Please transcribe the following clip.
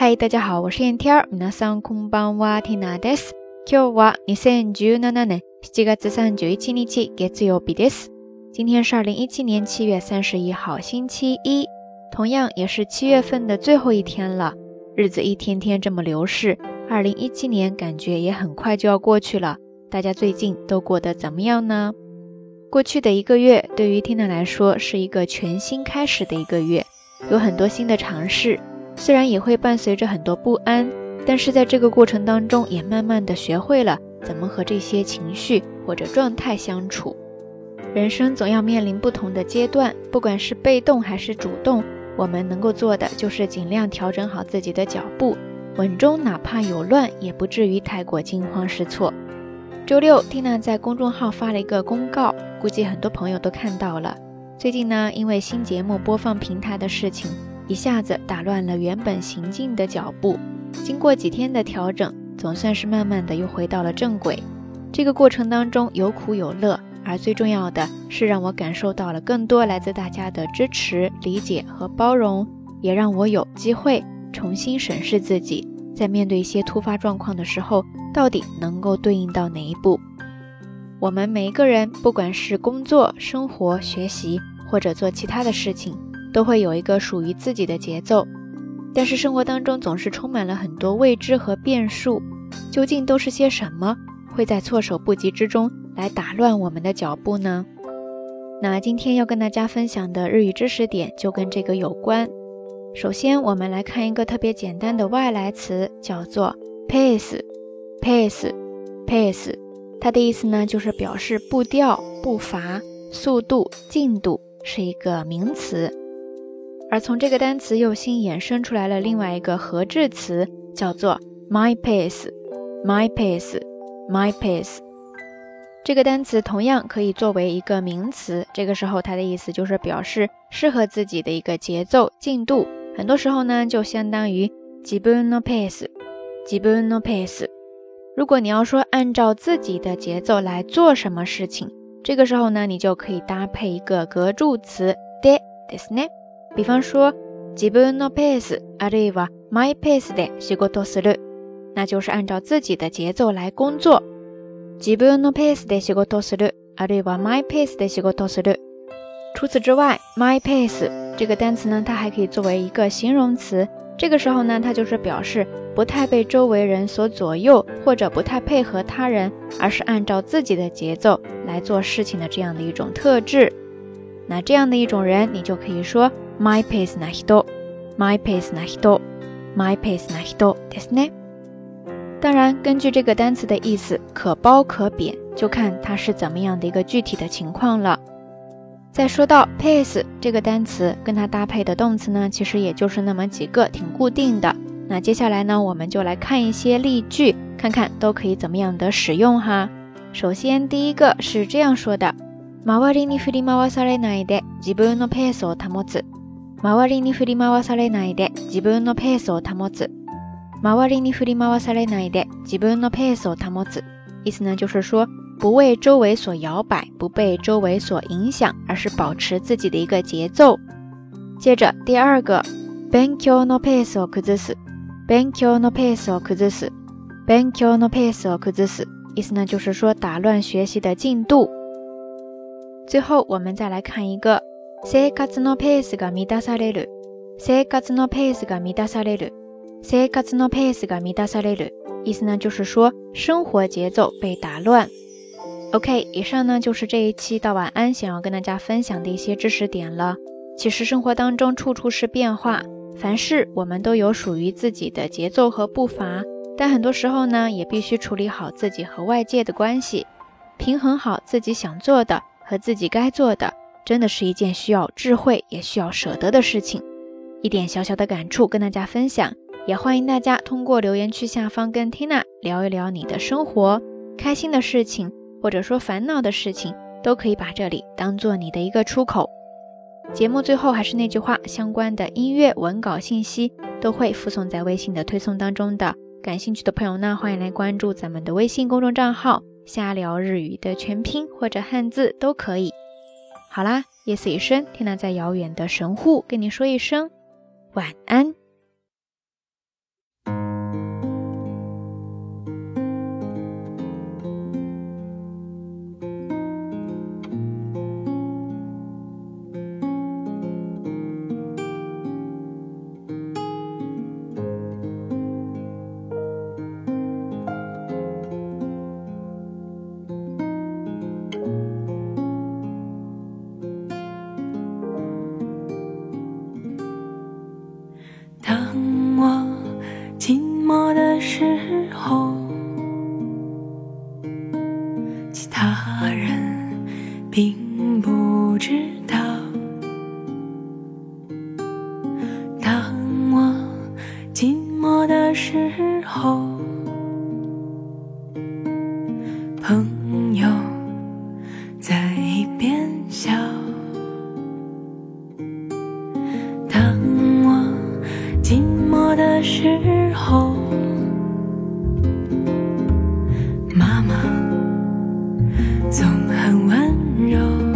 嗨，大家好，我是燕天儿。皆さんこんばんは、ティナです。今日は二千十七年七月三十一日、月曜日です。今天是二零一七年七月三十一号，星期一，同样也是七月份的最后一天了。日子一天天这么流逝，二零一七年感觉也很快就要过去了。大家最近都过得怎么样呢？过去的一个月对于 Tina 来说是一个全新开始的一个月，有很多新的尝试。 虽然也会伴随着很多不安，但是在这个过程当中，也慢慢的学会了怎么和这些情绪或者状态相处。人生总要面临不同的阶段，不管是被动还是主动，我们能够做的就是尽量调整好自己的脚步，稳中哪怕有乱，也不至于太过惊慌失措。周六蒂娜在公众号发了一个公告，估计很多朋友都看到了。最近呢，因为新节目播放平台的事情。一下子打乱了原本行进的脚步，经过几天的调整，总算是慢慢的又回到了正轨。这个过程当中有苦有乐，而最重要的是让我感受到了更多来自大家的支持、理解和包容，也让我有机会重新审视自己，在面对一些突发状况的时候，到底能够对应到哪一步。我们每一个人，不管是工作、生活、学习，或者做其他的事情。都会有一个属于自己的节奏，但是生活当中总是充满了很多未知和变数，究竟都是些什么，会在措手不及之中来打乱我们的脚步呢？那今天要跟大家分享的日语知识点就跟这个有关。首先，我们来看一个特别简单的外来词，叫做 pace，pace，pace，它的意思呢就是表示步调、步伐、速度、进度，是一个名词。而从这个单词又新衍生出来了另外一个合制词，叫做 my pace，my pace，my pace。这个单词同样可以作为一个名词，这个时候它的意思就是表示适合自己的一个节奏进度。很多时候呢，就相当于自分の pace，自分の pace。如果你要说按照自己的节奏来做什么事情，这个时候呢，你就可以搭配一个格助词でですね。 比方说，自分のペースあるいはマイペースで仕事する，那就是按照自己的节奏来工作。自分のペースで仕事するあるいはマイペースで仕事する。除此之外，my pace 这个单词呢，它还可以作为一个形容词。这个时候呢，它就是表示不太被周围人所左右，或者不太配合他人，而是按照自己的节奏来做事情的这样的一种特质。那这样的一种人，你就可以说。 My pace な人，My pace な人，My pace な人ですね。当然，根据这个单词的意思，可褒可贬，就看它是怎么样的一个具体的情况了。再说到 pace 这个单词，跟它搭配的动词呢，其实也就是那么几个，挺固定的。那接下来呢，我们就来看一些例句，看看都可以怎么样的使用哈。首先，第一个是这样说的：周りに振り回されないで自分のペースを保つ。 周りに振り回されないで自分のペースを保つ。周りに振り回されないで自分のペースを保つ。意思呢，就是说不为周围所摇摆，不被周围所影响，而是保持自己的一个节奏。接着第二个，勉強のペースを崩す。勉強のペースを崩す。勉強のペースを崩す。意思呢，就是说打乱学习的进度。最后我们再来看一个。 生活のペースが乱される。生活のペースが乱される。生活のペースが乱される。意思呢，就是说生活节奏被打乱。OK，以上呢就是这一期到晚安想要跟大家分享的一些知识点了。其实生活当中处处是变化，凡事我们都有属于自己的节奏和步伐，但很多时候呢，也必须处理好自己和外界的关系，平衡好自己想做的和自己该做的。 真的是一件需要智慧也需要舍得的事情，一点小小的感触跟大家分享，也欢迎大家通过留言区下方跟 Tina 聊一聊你的生活，开心的事情或者说烦恼的事情，都可以把这里当做你的一个出口。节目最后还是那句话，相关的音乐文稿信息都会附送在微信的推送当中的，感兴趣的朋友呢，欢迎来关注咱们的微信公众账号“瞎聊日语”的全拼或者汉字都可以。好啦，夜色已深，天南在遥远的神户跟你说一声晚安。朋友在一边笑当我寂寞的时候妈妈总很温柔。